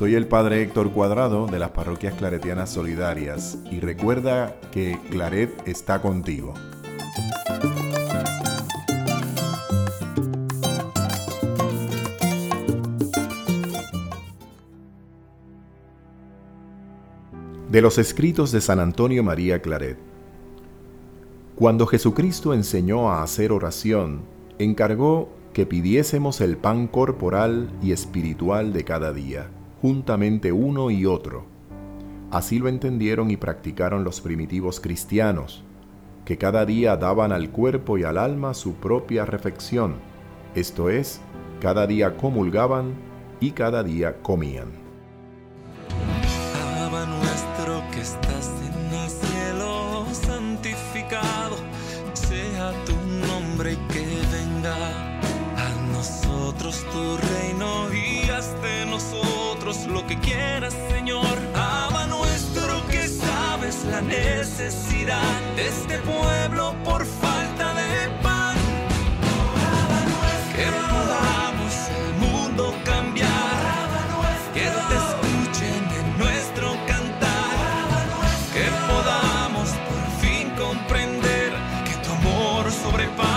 Soy el Padre Héctor Cuadrado de las Parroquias Claretianas Solidarias y recuerda que Claret está contigo. De los escritos de San Antonio María Claret. Cuando Jesucristo enseñó a hacer oración, encargó que pidiésemos el pan corporal y espiritual de cada día, juntamente uno y otro. Así lo entendieron y practicaron los primitivos cristianos, que cada día daban al cuerpo y al alma su propia refección, esto es, cada día comulgaban y cada día comían. que necesidad de este pueblo por falta de pan. Que podamos el mundo cambiar, que te escuchen en nuestro cantar, que podamos por fin comprender que tu amor sobrepasa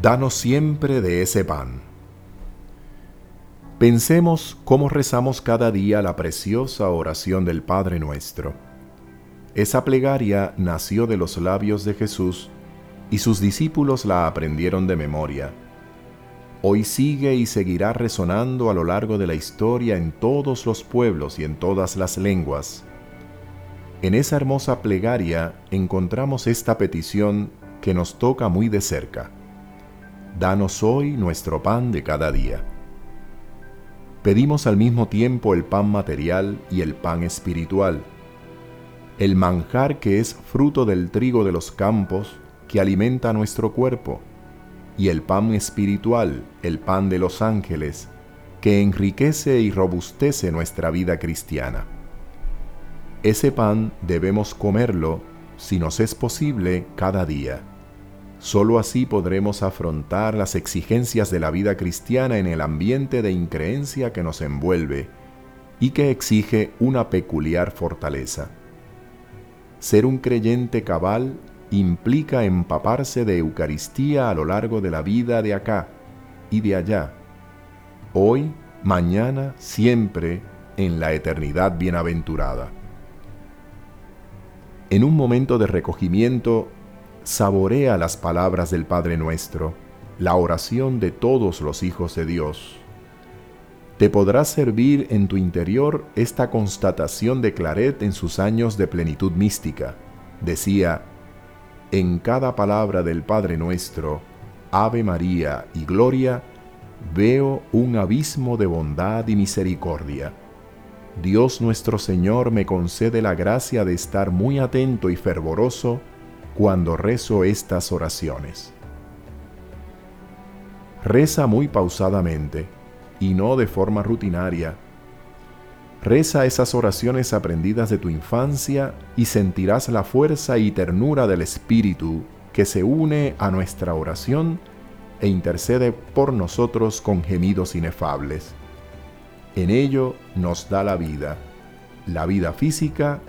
Danos siempre de ese pan. Pensemos cómo rezamos cada día la preciosa oración del Padre nuestro. Esa plegaria nació de los labios de Jesús y sus discípulos la aprendieron de memoria hoy sigue y seguirá resonando a lo largo de la historia en todos los pueblos y en todas las lenguas. En esa hermosa plegaria encontramos esta petición que nos toca muy de cerca. Danos hoy nuestro pan de cada día. Pedimos al mismo tiempo el pan material y el pan espiritual, el manjar que es fruto del trigo de los campos que alimenta nuestro cuerpo y el pan espiritual, el pan de los ángeles, que enriquece y robustece nuestra vida cristiana. Ese pan debemos comerlo, si nos es posible, cada día. Solo así podremos afrontar las exigencias de la vida cristiana en el ambiente de increencia que nos envuelve y que exige una peculiar fortaleza. Ser un creyente cabal implica empaparse de Eucaristía a lo largo de la vida de acá y de allá, hoy, mañana, siempre, en la eternidad bienaventurada. En un momento de recogimiento, saborea las palabras del Padre nuestro, la oración de todos los hijos de Dios. Te podrá servir en tu interior esta constatación de Claret en sus años de plenitud mística. Decía, en cada palabra del Padre nuestro, Ave María y Gloria, veo un abismo de bondad y misericordia. Dios nuestro Señor me concede la gracia de estar muy atento y fervoroso cuando rezo estas oraciones. Reza muy pausadamente y no de forma rutinaria Reza esas oraciones aprendidas de tu infancia y sentirás la fuerza y ternura del Espíritu que se une a nuestra oración e intercede por nosotros con gemidos inefables. En ello nos da la vida, la vida física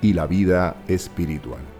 y la vida espiritual.